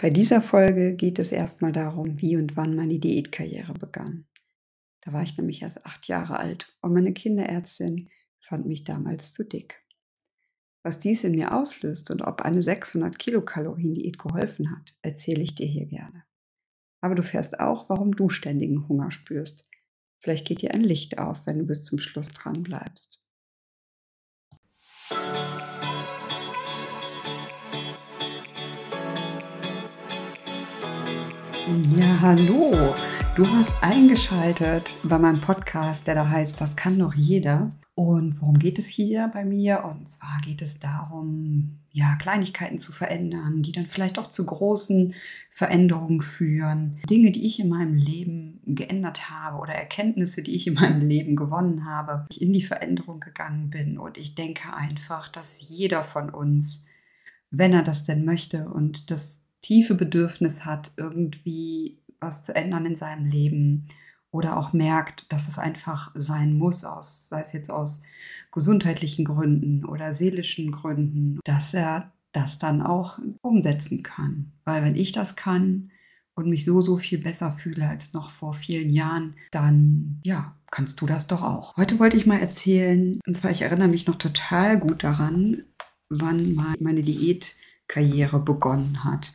Bei dieser Folge geht es erstmal darum, wie und wann meine Diätkarriere begann. Da war ich nämlich erst acht Jahre alt und meine Kinderärztin fand mich damals zu dick. Was dies in mir auslöst und ob eine 600 Kilokalorien Diät geholfen hat, erzähle ich dir hier gerne. Aber du fährst auch, warum du ständigen Hunger spürst. Vielleicht geht dir ein Licht auf, wenn du bis zum Schluss dran bleibst. Ja, hallo. Du hast eingeschaltet bei meinem Podcast, der da heißt Das kann doch jeder. Und worum geht es hier bei mir? Und zwar geht es darum, ja, Kleinigkeiten zu verändern, die dann vielleicht auch zu großen Veränderungen führen. Dinge, die ich in meinem Leben geändert habe oder Erkenntnisse, die ich in meinem Leben gewonnen habe, ich in die Veränderung gegangen bin. Und ich denke einfach, dass jeder von uns, wenn er das denn möchte und das tiefe Bedürfnis hat, irgendwie was zu ändern in seinem Leben oder auch merkt, dass es einfach sein muss, aus, sei es jetzt aus gesundheitlichen Gründen oder seelischen Gründen, dass er das dann auch umsetzen kann. Weil wenn ich das kann und mich so, so viel besser fühle als noch vor vielen Jahren, dann ja, kannst du das doch auch. Heute wollte ich mal erzählen, und zwar ich erinnere mich noch total gut daran, wann meine Diät Karriere begonnen hat.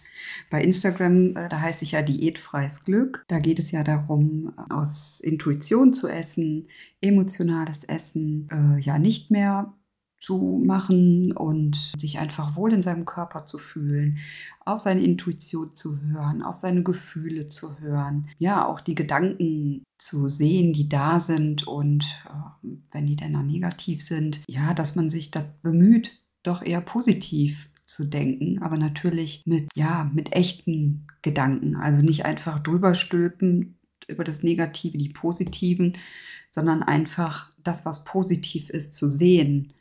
Bei Instagram, äh, da heißt es ja diätfreies Glück. Da geht es ja darum, aus Intuition zu essen, emotionales Essen äh, ja nicht mehr zu machen und sich einfach wohl in seinem Körper zu fühlen, auf seine Intuition zu hören, auf seine Gefühle zu hören, ja, auch die Gedanken zu sehen, die da sind und äh, wenn die dann negativ sind, ja, dass man sich da bemüht, doch eher positiv zu denken, aber natürlich mit, ja, mit echten Gedanken. Also nicht einfach drüber stülpen über das Negative, die Positiven, sondern einfach das, was positiv ist, zu sehen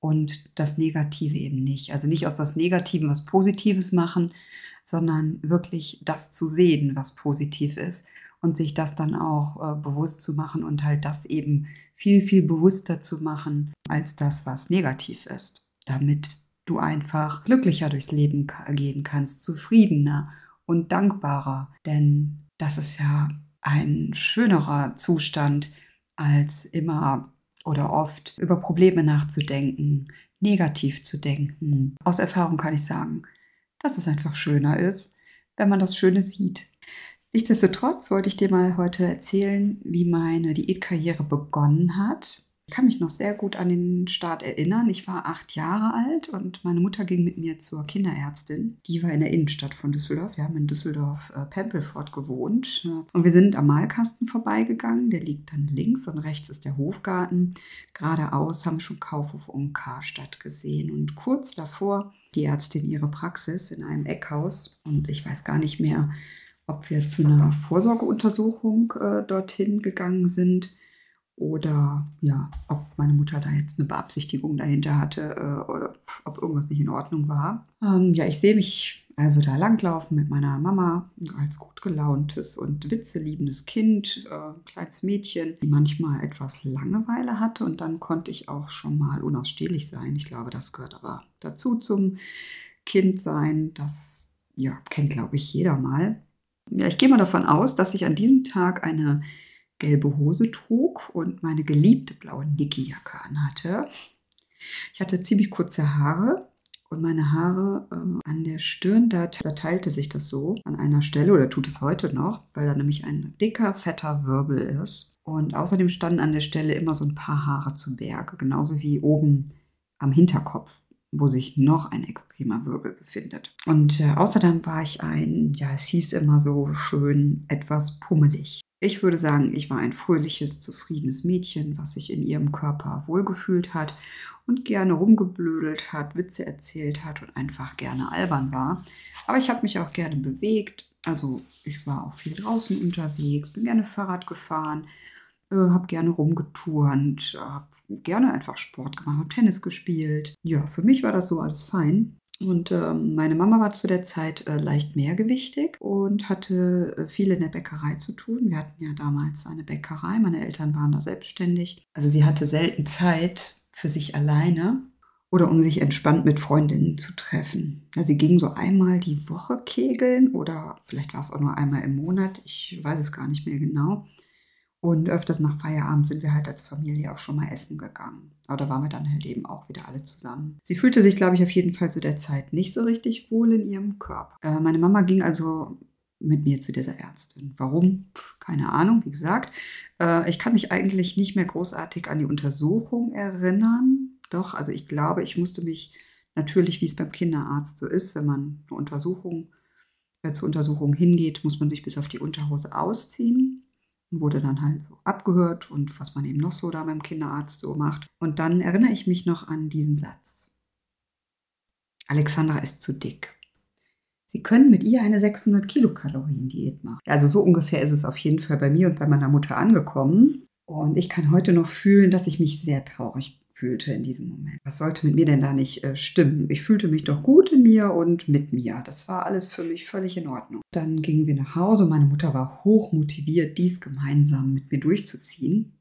und das Negative eben nicht. Also nicht aus was Negativen was Positives machen, sondern wirklich das zu sehen, was positiv ist und sich das dann auch äh, bewusst zu machen und halt das eben viel, viel bewusster zu machen als das, was negativ ist, damit du einfach glücklicher durchs Leben gehen kannst, zufriedener und dankbarer. Denn das ist ja ein schönerer Zustand, als immer oder oft über Probleme nachzudenken, negativ zu denken. Aus Erfahrung kann ich sagen, dass es einfach schöner ist, wenn man das Schöne sieht. Nichtsdestotrotz wollte ich dir mal heute erzählen, wie meine Diätkarriere begonnen hat ich kann mich noch sehr gut an den Start erinnern. Ich war acht Jahre alt und meine Mutter ging mit mir zur Kinderärztin. Die war in der Innenstadt von Düsseldorf. Wir haben in Düsseldorf äh, Pempelfort gewohnt. Und wir sind am Malkasten vorbeigegangen. Der liegt dann links und rechts ist der Hofgarten. Geradeaus haben wir schon Kaufhof und Karstadt gesehen. Und kurz davor die Ärztin ihre Praxis in einem Eckhaus. Und ich weiß gar nicht mehr, ob wir zu einer Vorsorgeuntersuchung äh, dorthin gegangen sind oder ja, ob meine Mutter da jetzt eine Beabsichtigung dahinter hatte äh, oder ob irgendwas nicht in Ordnung war. Ähm, ja, ich sehe mich also da langlaufen mit meiner Mama als gut gelauntes und witzeliebendes Kind, äh, kleines Mädchen, die manchmal etwas Langeweile hatte und dann konnte ich auch schon mal unausstehlich sein. Ich glaube, das gehört aber dazu zum Kindsein. Das ja, kennt, glaube ich, jeder mal. Ja, ich gehe mal davon aus, dass ich an diesem Tag eine gelbe Hose trug und meine geliebte blaue Niki-Jacke anhatte. Ich hatte ziemlich kurze Haare und meine Haare äh, an der Stirn, da, da teilte sich das so an einer Stelle oder tut es heute noch, weil da nämlich ein dicker, fetter Wirbel ist. Und außerdem standen an der Stelle immer so ein paar Haare zu Berge, genauso wie oben am Hinterkopf wo sich noch ein extremer Wirbel befindet. Und äh, außerdem war ich ein, ja, es hieß immer so schön, etwas pummelig. Ich würde sagen, ich war ein fröhliches, zufriedenes Mädchen, was sich in ihrem Körper wohlgefühlt hat und gerne rumgeblödelt hat, Witze erzählt hat und einfach gerne albern war. Aber ich habe mich auch gerne bewegt. Also ich war auch viel draußen unterwegs, bin gerne Fahrrad gefahren, äh, habe gerne rumgeturnt, habe gerne einfach Sport gemacht, habe Tennis gespielt. Ja, für mich war das so alles fein. Und äh, meine Mama war zu der Zeit äh, leicht mehrgewichtig und hatte äh, viel in der Bäckerei zu tun. Wir hatten ja damals eine Bäckerei, meine Eltern waren da selbstständig. Also sie hatte selten Zeit für sich alleine. oder um sich entspannt mit Freundinnen zu treffen. Ja, sie ging so einmal die Woche kegeln oder vielleicht war es auch nur einmal im Monat, ich weiß es gar nicht mehr genau. Und öfters nach Feierabend sind wir halt als Familie auch schon mal essen gegangen. Aber da waren wir dann halt eben auch wieder alle zusammen. Sie fühlte sich, glaube ich, auf jeden Fall zu der Zeit nicht so richtig wohl in ihrem Körper. Äh, meine Mama ging also mit mir zu dieser Ärztin. Warum? Keine Ahnung, wie gesagt. Äh, ich kann mich eigentlich nicht mehr großartig an die Untersuchung erinnern. Doch, also ich glaube, ich musste mich natürlich, wie es beim Kinderarzt so ist, wenn man eine Untersuchung, äh, zur Untersuchung hingeht, muss man sich bis auf die Unterhose ausziehen wurde dann halt abgehört und was man eben noch so da beim Kinderarzt so macht. Und dann erinnere ich mich noch an diesen Satz. Alexandra ist zu dick. Sie können mit ihr eine 600 Kilokalorien Diät machen. Also so ungefähr ist es auf jeden Fall bei mir und bei meiner Mutter angekommen. Und ich kann heute noch fühlen, dass ich mich sehr traurig fühlte in diesem Moment. Was sollte mit mir denn da nicht äh, stimmen? Ich fühlte mich doch gut in mir und mit mir. Das war alles für mich völlig in Ordnung. Dann gingen wir nach Hause. Meine Mutter war hoch motiviert, dies gemeinsam mit mir durchzuziehen.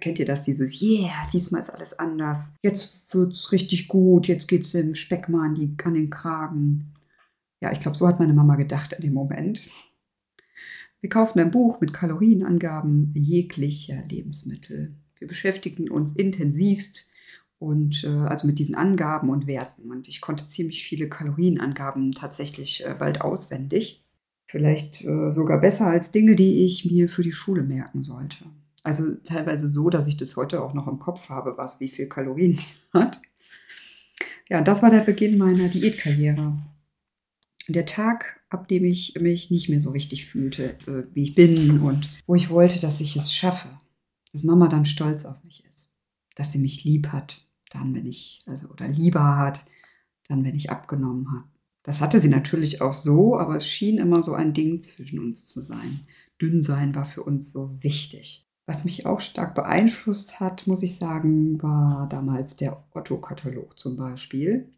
Kennt ihr das, dieses Yeah, diesmal ist alles anders. Jetzt wird es richtig gut. Jetzt geht es im Speck mal an, die, an den Kragen. Ja, ich glaube, so hat meine Mama gedacht in dem Moment. Wir kauften ein Buch mit Kalorienangaben jeglicher Lebensmittel. Wir beschäftigten uns intensivst und äh, also mit diesen Angaben und Werten. Und ich konnte ziemlich viele Kalorienangaben tatsächlich äh, bald auswendig. Vielleicht äh, sogar besser als Dinge, die ich mir für die Schule merken sollte. Also teilweise so, dass ich das heute auch noch im Kopf habe, was wie viel Kalorien hat. Ja, das war der Beginn meiner Diätkarriere. Der Tag, ab dem ich mich nicht mehr so richtig fühlte, äh, wie ich bin und wo ich wollte, dass ich es schaffe, dass Mama dann stolz auf mich ist, dass sie mich lieb hat, dann, wenn ich, also, oder lieber hat, dann, wenn ich abgenommen habe. Das hatte sie natürlich auch so, aber es schien immer so ein Ding zwischen uns zu sein. Dünn sein war für uns so wichtig. Was mich auch stark beeinflusst hat, muss ich sagen, war damals der Otto-Katalog zum Beispiel.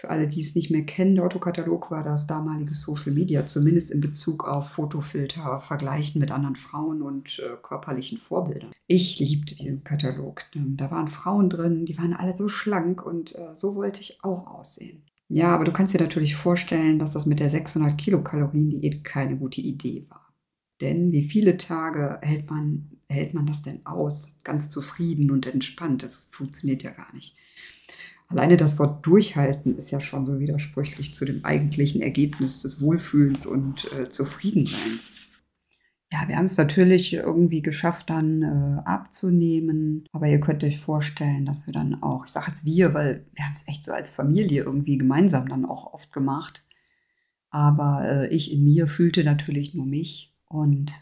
Für alle, die es nicht mehr kennen, der Otto-Katalog war das damalige Social Media, zumindest in Bezug auf Fotofilter, Vergleichen mit anderen Frauen und äh, körperlichen Vorbildern. Ich liebte diesen Katalog. Ähm, da waren Frauen drin, die waren alle so schlank und äh, so wollte ich auch aussehen. Ja, aber du kannst dir natürlich vorstellen, dass das mit der 600 Kilokalorien Diät keine gute Idee war. Denn wie viele Tage hält man, hält man das denn aus? Ganz zufrieden und entspannt. Das funktioniert ja gar nicht. Alleine das Wort durchhalten ist ja schon so widersprüchlich zu dem eigentlichen Ergebnis des Wohlfühlens und äh, Zufriedenseins. Ja, wir haben es natürlich irgendwie geschafft, dann äh, abzunehmen. Aber ihr könnt euch vorstellen, dass wir dann auch, ich sage jetzt wir, weil wir haben es echt so als Familie irgendwie gemeinsam dann auch oft gemacht. Aber äh, ich in mir fühlte natürlich nur mich und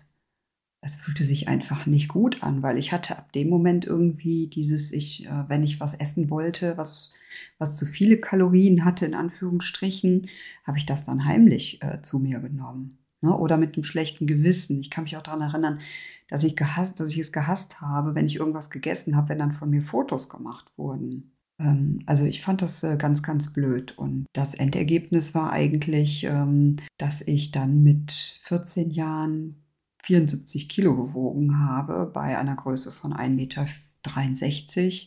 es fühlte sich einfach nicht gut an, weil ich hatte ab dem Moment irgendwie dieses, ich, äh, wenn ich was essen wollte, was, was zu viele Kalorien hatte, in Anführungsstrichen, habe ich das dann heimlich äh, zu mir genommen. Ne? Oder mit einem schlechten Gewissen. Ich kann mich auch daran erinnern, dass ich, gehasst, dass ich es gehasst habe, wenn ich irgendwas gegessen habe, wenn dann von mir Fotos gemacht wurden. Ähm, also ich fand das äh, ganz, ganz blöd. Und das Endergebnis war eigentlich, ähm, dass ich dann mit 14 Jahren 74 Kilo gewogen habe bei einer Größe von 1,63 Meter.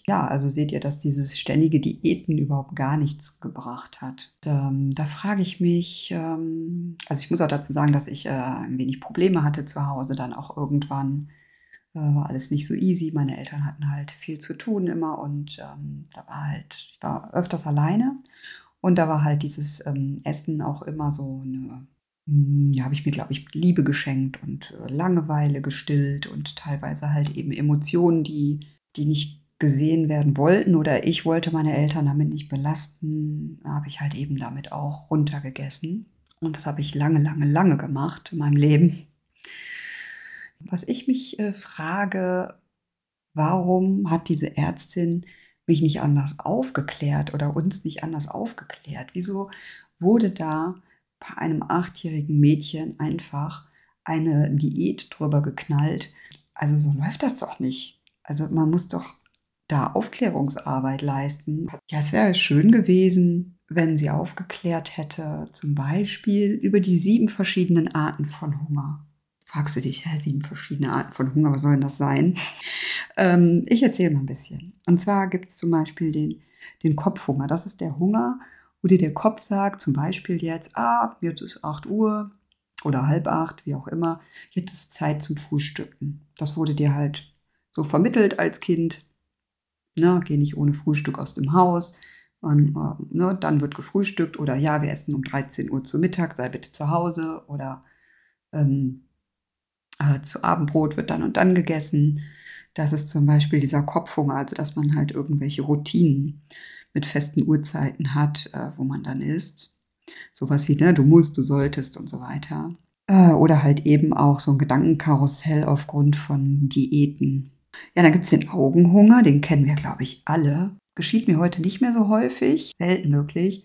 Ja, also seht ihr, dass dieses ständige Diäten überhaupt gar nichts gebracht hat. Ähm, da frage ich mich, ähm, also ich muss auch dazu sagen, dass ich äh, ein wenig Probleme hatte zu Hause, dann auch irgendwann äh, war alles nicht so easy. Meine Eltern hatten halt viel zu tun immer und ähm, da war halt, ich war öfters alleine und da war halt dieses ähm, Essen auch immer so eine ja, habe ich mir, glaube ich, Liebe geschenkt und äh, Langeweile gestillt und teilweise halt eben Emotionen, die, die nicht gesehen werden wollten oder ich wollte meine Eltern damit nicht belasten, habe ich halt eben damit auch runtergegessen. Und das habe ich lange, lange, lange gemacht in meinem Leben. Was ich mich äh, frage, warum hat diese Ärztin mich nicht anders aufgeklärt oder uns nicht anders aufgeklärt? Wieso wurde da bei einem achtjährigen Mädchen einfach eine Diät drüber geknallt. Also so läuft das doch nicht. Also man muss doch da Aufklärungsarbeit leisten. Ja, es wäre schön gewesen, wenn sie aufgeklärt hätte, zum Beispiel über die sieben verschiedenen Arten von Hunger. Fragst du dich, hä, sieben verschiedene Arten von Hunger, was soll denn das sein? Ähm, ich erzähle mal ein bisschen. Und zwar gibt es zum Beispiel den den Kopfhunger. Das ist der Hunger, wo dir der Kopf sagt, zum Beispiel jetzt, ah, jetzt ist 8 Uhr oder halb acht, wie auch immer, jetzt ist Zeit zum Frühstücken. Das wurde dir halt so vermittelt als Kind. Ne, geh nicht ohne Frühstück aus dem Haus. Und, äh, ne, dann wird gefrühstückt oder ja, wir essen um 13 Uhr zu Mittag, sei bitte zu Hause oder ähm, äh, zu Abendbrot wird dann und dann gegessen. Das ist zum Beispiel dieser Kopfhunger, also dass man halt irgendwelche Routinen mit festen Uhrzeiten hat, äh, wo man dann isst. Sowas wie, ne, du musst, du solltest und so weiter. Äh, oder halt eben auch so ein Gedankenkarussell aufgrund von Diäten. Ja, dann gibt es den Augenhunger, den kennen wir, glaube ich, alle. Geschieht mir heute nicht mehr so häufig, selten möglich,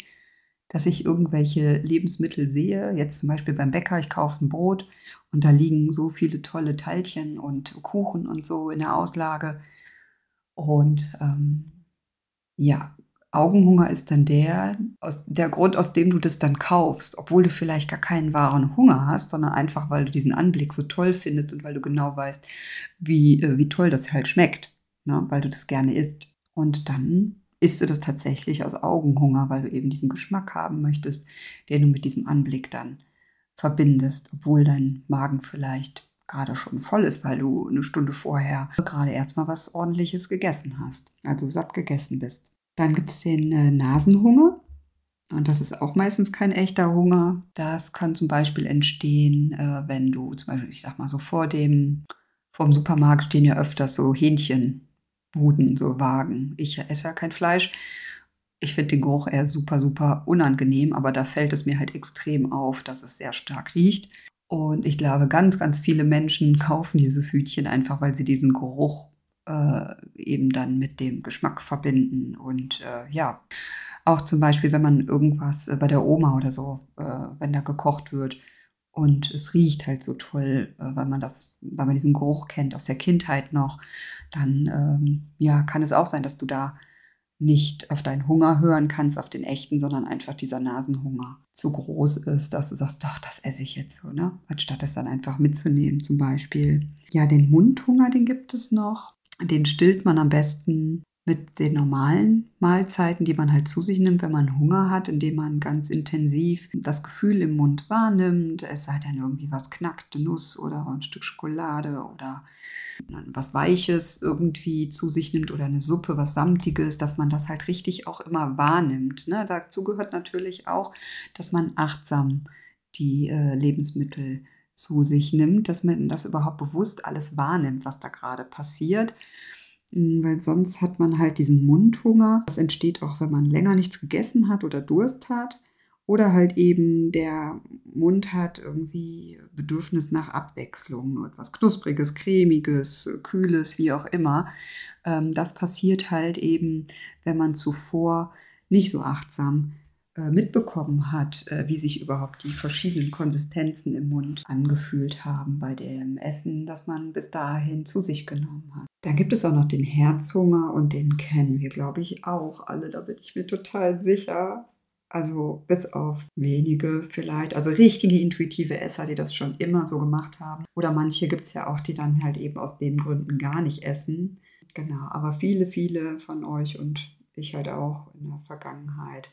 dass ich irgendwelche Lebensmittel sehe. Jetzt zum Beispiel beim Bäcker, ich kaufe ein Brot und da liegen so viele tolle Teilchen und Kuchen und so in der Auslage. Und ähm, ja, Augenhunger ist dann der, aus, der Grund, aus dem du das dann kaufst, obwohl du vielleicht gar keinen wahren Hunger hast, sondern einfach, weil du diesen Anblick so toll findest und weil du genau weißt, wie, äh, wie toll das halt schmeckt, ne? weil du das gerne isst. Und dann isst du das tatsächlich aus Augenhunger, weil du eben diesen Geschmack haben möchtest, den du mit diesem Anblick dann verbindest, obwohl dein Magen vielleicht gerade schon voll ist, weil du eine Stunde vorher gerade erstmal was ordentliches gegessen hast, also satt gegessen bist. Dann gibt es den äh, Nasenhunger. Und das ist auch meistens kein echter Hunger. Das kann zum Beispiel entstehen, äh, wenn du zum Beispiel, ich sag mal so vor dem, vor dem Supermarkt stehen ja öfters so Hähnchenbuden, so Wagen. Ich esse ja kein Fleisch. Ich finde den Geruch eher super, super unangenehm, aber da fällt es mir halt extrem auf, dass es sehr stark riecht. Und ich glaube, ganz, ganz viele Menschen kaufen dieses Hütchen einfach, weil sie diesen Geruch äh, eben dann mit dem Geschmack verbinden. Und äh, ja, auch zum Beispiel, wenn man irgendwas äh, bei der Oma oder so, äh, wenn da gekocht wird und es riecht halt so toll, äh, weil man das, weil man diesen Geruch kennt aus der Kindheit noch, dann ähm, ja, kann es auch sein, dass du da nicht auf deinen Hunger hören kannst, auf den echten, sondern einfach dieser Nasenhunger zu groß ist, dass du sagst, doch, das esse ich jetzt so, ne? Anstatt es dann einfach mitzunehmen, zum Beispiel. Ja, den Mundhunger, den gibt es noch. Den stillt man am besten mit den normalen Mahlzeiten, die man halt zu sich nimmt, wenn man Hunger hat, indem man ganz intensiv das Gefühl im Mund wahrnimmt. Es sei denn irgendwie was knackt, eine Nuss oder ein Stück Schokolade oder was Weiches irgendwie zu sich nimmt oder eine Suppe, was Samtiges, dass man das halt richtig auch immer wahrnimmt. Ne? Dazu gehört natürlich auch, dass man achtsam die äh, Lebensmittel zu sich nimmt, dass man das überhaupt bewusst alles wahrnimmt, was da gerade passiert. Hm, weil sonst hat man halt diesen Mundhunger. Das entsteht auch, wenn man länger nichts gegessen hat oder Durst hat. Oder halt eben der Mund hat irgendwie Bedürfnis nach Abwechslung, etwas Knuspriges, Cremiges, Kühles, wie auch immer. Ähm, das passiert halt eben, wenn man zuvor nicht so achtsam mitbekommen hat, äh, wie sich überhaupt die verschiedenen Konsistenzen im Mund angefühlt haben bei dem Essen, das man bis dahin zu sich genommen hat. Dann gibt es auch noch den Herzhunger und den kennen wir, glaube ich, auch alle. Da bin ich mir total sicher. Also bis auf wenige vielleicht, also richtige intuitive Esser, die das schon immer so gemacht haben. Oder manche gibt es ja auch, die dann halt eben aus den Gründen gar nicht essen. Genau, aber viele, viele von euch und ich halt auch in der Vergangenheit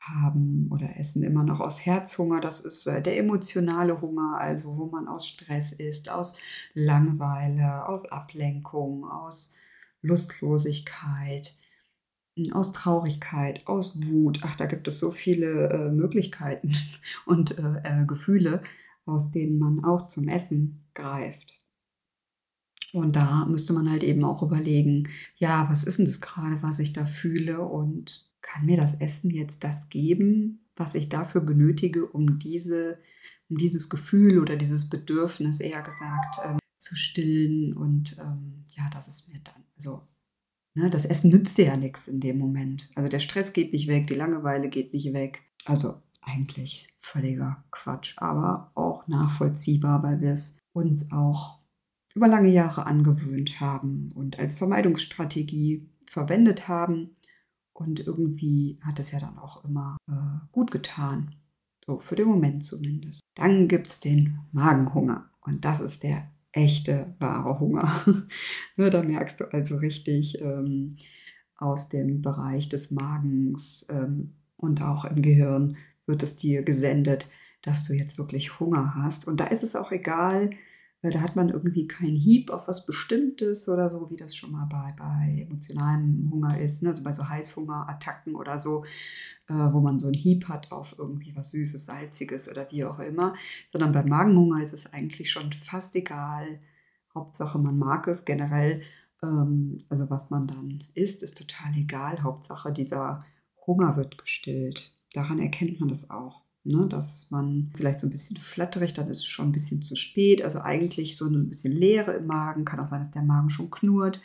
haben oder essen immer noch aus Herzhunger. Das ist äh, der emotionale Hunger, also wo man aus Stress ist, aus Langeweile, aus Ablenkung, aus Lustlosigkeit, hm, aus Traurigkeit, aus Wut. Ach, da gibt es so viele äh, Möglichkeiten und äh, äh, Gefühle, aus denen man auch zum Essen greift. Und da müsste man halt eben auch überlegen, ja, was ist denn das gerade, was ich da fühle und kann mir das Essen jetzt das geben, was ich dafür benötige, um diese, um dieses Gefühl oder dieses Bedürfnis eher gesagt ähm, zu stillen. Und ähm, ja, das ist mir dann, also ne, das Essen nützt dir ja nichts in dem Moment. Also der Stress geht nicht weg, die Langeweile geht nicht weg. Also eigentlich völliger Quatsch, aber auch nachvollziehbar, weil wir es uns auch über lange Jahre angewöhnt haben und als Vermeidungsstrategie verwendet haben und irgendwie hat es ja dann auch immer äh, gut getan. So, für den Moment zumindest. Dann gibt es den Magenhunger. Und das ist der echte, wahre Hunger. ne, da merkst du also richtig, ähm, aus dem Bereich des Magens ähm, und auch im Gehirn wird es dir gesendet, dass du jetzt wirklich Hunger hast. Und da ist es auch egal, da hat man irgendwie keinen Hieb auf was Bestimmtes oder so, wie das schon mal bei, bei emotionalem Hunger ist, ne? also bei so Heißhungerattacken oder so, äh, wo man so einen Hieb hat auf irgendwie was Süßes, Salziges oder wie auch immer, sondern beim Magenhunger ist es eigentlich schon fast egal. Hauptsache, man mag es generell. Ähm, also was man dann isst, ist total egal. Hauptsache, dieser Hunger wird gestillt. Daran erkennt man das auch. Ne, dass man vielleicht so ein bisschen flatterig, dann ist es schon ein bisschen zu spät. Also eigentlich so ein bisschen Leere im Magen. Kann auch sein, dass der Magen schon knurrt.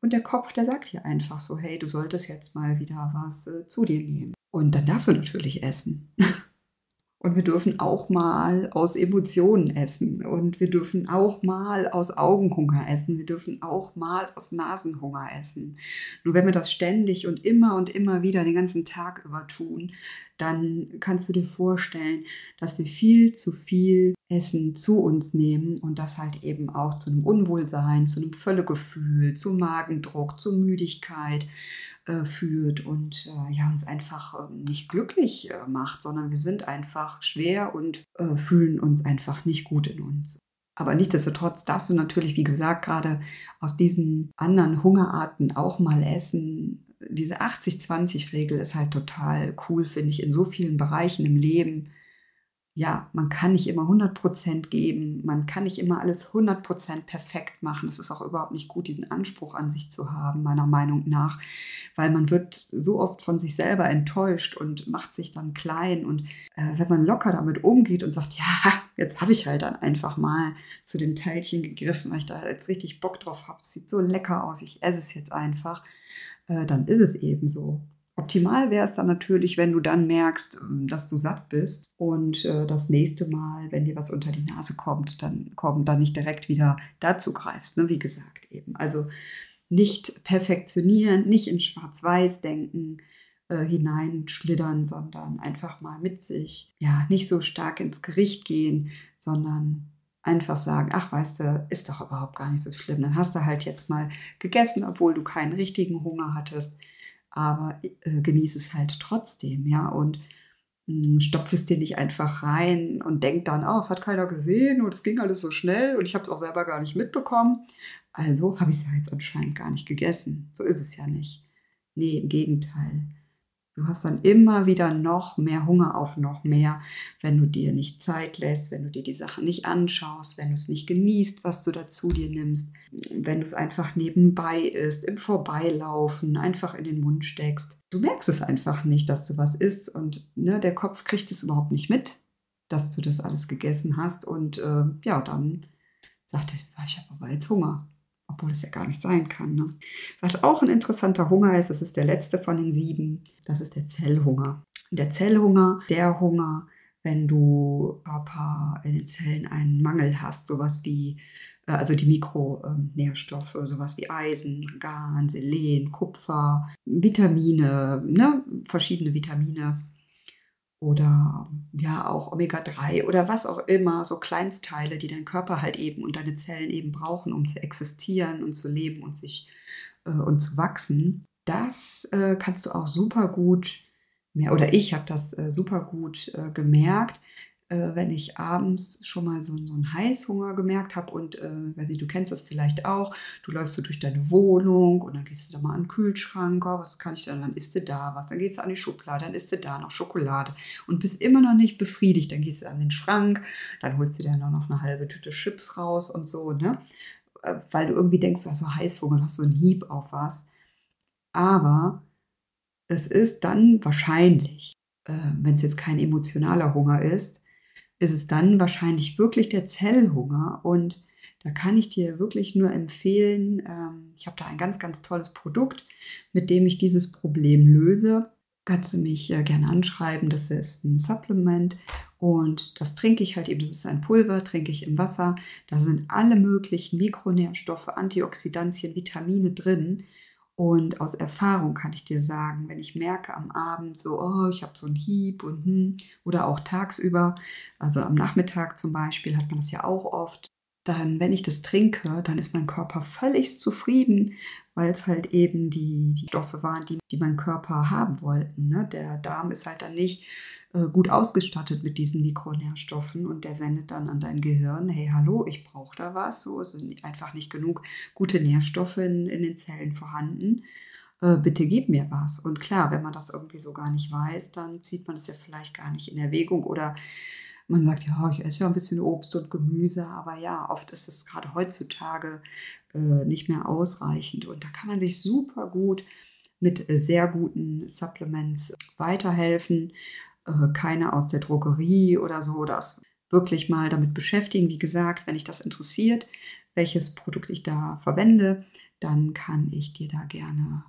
Und der Kopf, der sagt hier einfach so, hey, du solltest jetzt mal wieder was äh, zu dir nehmen. Und dann darfst du natürlich essen. Und wir dürfen auch mal aus Emotionen essen. Und wir dürfen auch mal aus Augenhunger essen. Wir dürfen auch mal aus Nasenhunger essen. Nur wenn wir das ständig und immer und immer wieder den ganzen Tag über tun, dann kannst du dir vorstellen, dass wir viel zu viel Essen zu uns nehmen und das halt eben auch zu einem Unwohlsein, zu einem Völlegefühl, zu Magendruck, zu Müdigkeit äh, führt und äh, ja, uns einfach äh, nicht glücklich äh, macht, sondern wir sind einfach schwer und äh, fühlen uns einfach nicht gut in uns. Aber nichtsdestotrotz darfst du natürlich, wie gesagt, gerade aus diesen anderen Hungerarten auch mal essen. Diese 80-20-Regel ist halt total cool, finde ich, in so vielen Bereichen im Leben ja, man kann nicht immer 100% geben, man kann nicht immer alles 100% perfekt machen. Es ist auch überhaupt nicht gut, diesen Anspruch an sich zu haben, meiner Meinung nach, weil man wird so oft von sich selber enttäuscht und macht sich dann klein. Und äh, wenn man locker damit umgeht und sagt, ja, jetzt habe ich halt dann einfach mal zu den Teilchen gegriffen, weil ich da jetzt richtig Bock drauf habe, es sieht so lecker aus, ich esse es jetzt einfach, äh, dann ist es eben so. Optimal wäre es dann natürlich, wenn du dann merkst, ähm, dass du satt bist und äh, das nächste Mal, wenn dir was unter die Nase kommt, dann kommt dann nicht direkt wieder dazu greifst, ne? wie gesagt eben. Also nicht perfektionieren, nicht in Schwarz-Weiß denken, äh, hineinschlittern, sondern einfach mal mit sich, ja, nicht so stark ins Gericht gehen, sondern einfach sagen, ach weißt du, ist doch überhaupt gar nicht so schlimm. Dann hast du halt jetzt mal gegessen, obwohl du keinen richtigen Hunger hattest aber äh, genieße es halt trotzdem, ja, und mh, hm, stopf es dir nicht einfach rein und denk dann, oh, es hat keiner gesehen und es ging alles so schnell und ich habe es auch selber gar nicht mitbekommen. Also habe ich es ja jetzt anscheinend gar nicht gegessen. So ist es ja nicht. Nee, im Gegenteil. Du hast dann immer wieder noch mehr Hunger auf noch mehr, wenn du dir nicht Zeit lässt, wenn du dir die Sachen nicht anschaust, wenn du es nicht genießt, was du dazu dir nimmst, wenn du es einfach nebenbei isst, im Vorbeilaufen, einfach in den Mund steckst. Du merkst es einfach nicht, dass du was isst und ne, der Kopf kriegt es überhaupt nicht mit, dass du das alles gegessen hast und äh, ja, dann sagt er, ich habe aber jetzt Hunger obwohl es ja gar nicht sein kann. Ne? Was auch ein interessanter Hunger ist, das ist der letzte von den sieben, das ist der Zellhunger. Der Zellhunger, der Hunger, wenn du Körper in den Zellen einen Mangel hast, sowas wie äh, also die Mikronährstoffe, sowas wie Eisen, Garn, Selen, Kupfer, Vitamine, ne, verschiedene Vitamine oder ja auch Omega-3 oder was auch immer, so Kleinstteile, die dein Körper halt eben und deine Zellen eben brauchen, um zu existieren und zu leben und sich äh, und zu wachsen. Das äh, kannst du auch super gut mehr, oder ich habe das äh, super gut äh, gemerkt, äh, wenn ich abends schon mal so, so einen Heißhunger gemerkt habe und, äh, weiß ich, du kennst das vielleicht auch, du läufst so durch deine Wohnung und dann gehst du da mal an den Kühlschrank, oh, was kann ich dann, dann isst du da was, dann gehst du an die Schublade, dann isst du da noch Schokolade und bist immer noch nicht befriedigt, dann gehst du an den Schrank, dann holst du dir noch eine halbe Tüte Chips raus und so, ne? Äh, weil du irgendwie denkst, du hast so Heißhunger, du hast so einen Hieb auf was. Aber es ist dann wahrscheinlich, äh, wenn es jetzt kein emotionaler Hunger ist, ist es dann wahrscheinlich wirklich der Zellhunger. Und da kann ich dir wirklich nur empfehlen, ähm, ich habe da ein ganz, ganz tolles Produkt, mit dem ich dieses Problem löse. Kannst du mich äh, gerne anschreiben. Das ist ein Supplement und das trinke ich halt eben. Das ist ein Pulver, trinke ich im Wasser. Da sind alle möglichen Mikronährstoffe, Antioxidantien, Vitamine drin. Und aus Erfahrung kann ich dir sagen, wenn ich merke am Abend so, oh, ich habe so einen Hieb und hm, oder auch tagsüber, also am Nachmittag zum Beispiel hat man das ja auch oft, dann, wenn ich das trinke, dann ist mein Körper völlig zufrieden, weil es halt eben die, die Stoffe waren, die, die mein Körper haben wollten. Ne? Der Darm ist halt dann nicht gut ausgestattet mit diesen Mikronährstoffen und der sendet dann an dein Gehirn, hey, hallo, ich brauche da was. So es sind einfach nicht genug gute Nährstoffe in, in den Zellen vorhanden. Äh, bitte gib mir was. Und klar, wenn man das irgendwie so gar nicht weiß, dann zieht man das ja vielleicht gar nicht in Erwägung oder man sagt, ja, ich esse ja ein bisschen Obst und Gemüse, aber ja, oft ist es gerade heutzutage äh, nicht mehr ausreichend. Und da kann man sich super gut mit äh, sehr guten Supplements weiterhelfen. Äh, keine aus der Drogerie oder so, das wirklich mal damit beschäftigen. Wie gesagt, wenn dich das interessiert, welches Produkt ich da verwende, dann kann ich dir da gerne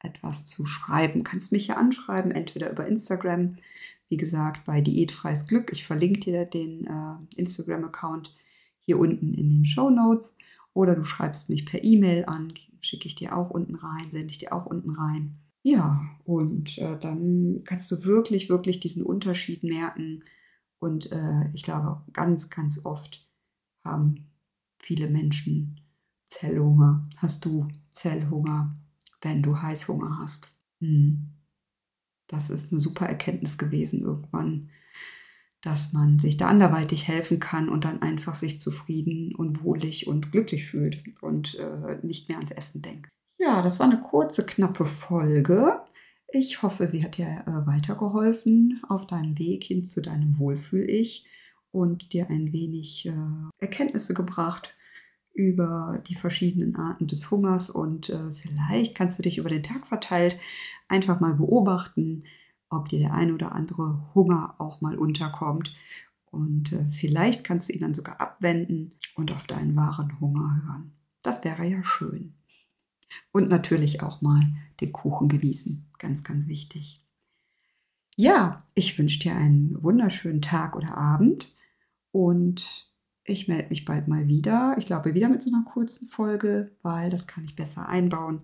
etwas zu schreiben. Kannst mich ja anschreiben, entweder über Instagram wie gesagt, bei Diätfreies Glück. Ich verlinke dir den äh, Instagram-Account hier unten in den Show Notes. Oder du schreibst mich per E-Mail an, schicke ich dir auch unten rein, sende ich dir auch unten rein. Ja, und äh, dann kannst du wirklich, wirklich diesen Unterschied merken. Und äh, ich glaube, ganz, ganz oft haben viele Menschen Zellhunger. Hast du Zellhunger, wenn du Heißhunger hast? Hm das ist eine super Erkenntnis gewesen irgendwann, dass man sich da anderweitig helfen kann und dann einfach sich zufrieden und wohlig und glücklich fühlt und äh, nicht mehr ans Essen denkt. Ja, das war eine kurze, knappe Folge. Ich hoffe, sie hat dir äh, weitergeholfen auf deinem Weg hin zu deinem Wohlfühl-Ich und dir ein wenig äh, Erkenntnisse gebracht über die verschiedenen Arten des Hungers und äh, vielleicht kannst du dich über den Tag verteilt einfach mal beobachten, ob dir der ein oder andere Hunger auch mal unterkommt. Und vielleicht kannst du ihn dann sogar abwenden und auf deinen wahren Hunger hören. Das wäre ja schön. Und natürlich auch mal den Kuchen genießen. Ganz, ganz wichtig. Ja, ich wünsche dir einen wunderschönen Tag oder Abend und ich melde mich bald mal wieder. Ich glaube wieder mit so einer kurzen Folge, weil das kann ich besser einbauen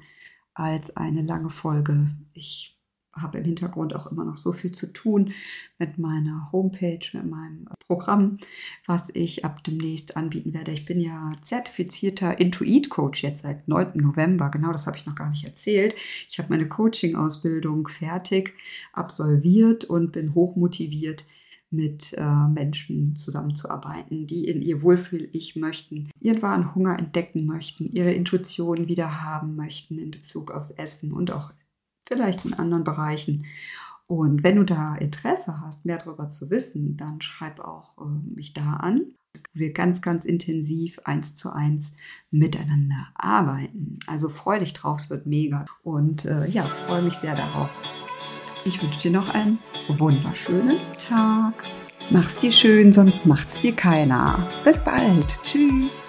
als eine lange Folge. Ich habe im Hintergrund auch immer noch so viel zu tun mit meiner Homepage, mit meinem Programm, was ich ab demnächst anbieten werde. Ich bin ja zertifizierter Intuit-Coach jetzt seit 9. November. Genau das habe ich noch gar nicht erzählt. Ich habe meine Coaching-Ausbildung fertig absolviert und bin hochmotiviert, mit äh, Menschen zusammenzuarbeiten, die in ihr Wohlfühl-Ich möchten, ihren wahren Hunger entdecken möchten, ihre Intuition wieder haben möchten in Bezug aufs Essen und auch vielleicht in anderen Bereichen. Und wenn du da Interesse hast, mehr darüber zu wissen, dann schreib auch äh, mich da an. Wir ganz, ganz intensiv eins zu eins miteinander arbeiten. Also freu dich drauf, es wird mega. Und äh, ja, freue mich sehr darauf. Ich wünsche dir noch einen wunderschönen Tag. Mach's dir schön, sonst macht's dir keiner. Bis bald. Tschüss.